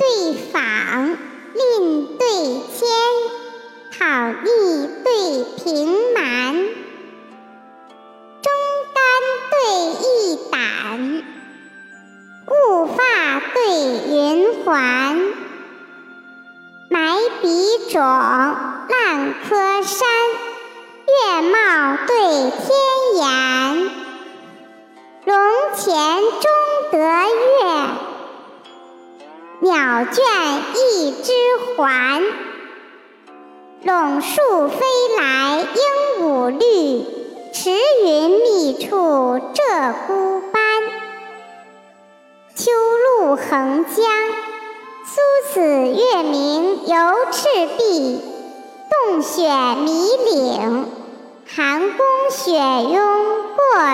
对坊，令对迁，讨逆对平蛮，忠肝对义胆，雾发对云环，埋笔种烂柯山，月貌对天颜，龙潜中得月，鸟倦一枝还。陇树飞来鹦鹉绿，池云密处鹧鸪斑。秋露横江，苏子月明游赤壁，洞雪迷岭，寒宫雪拥过。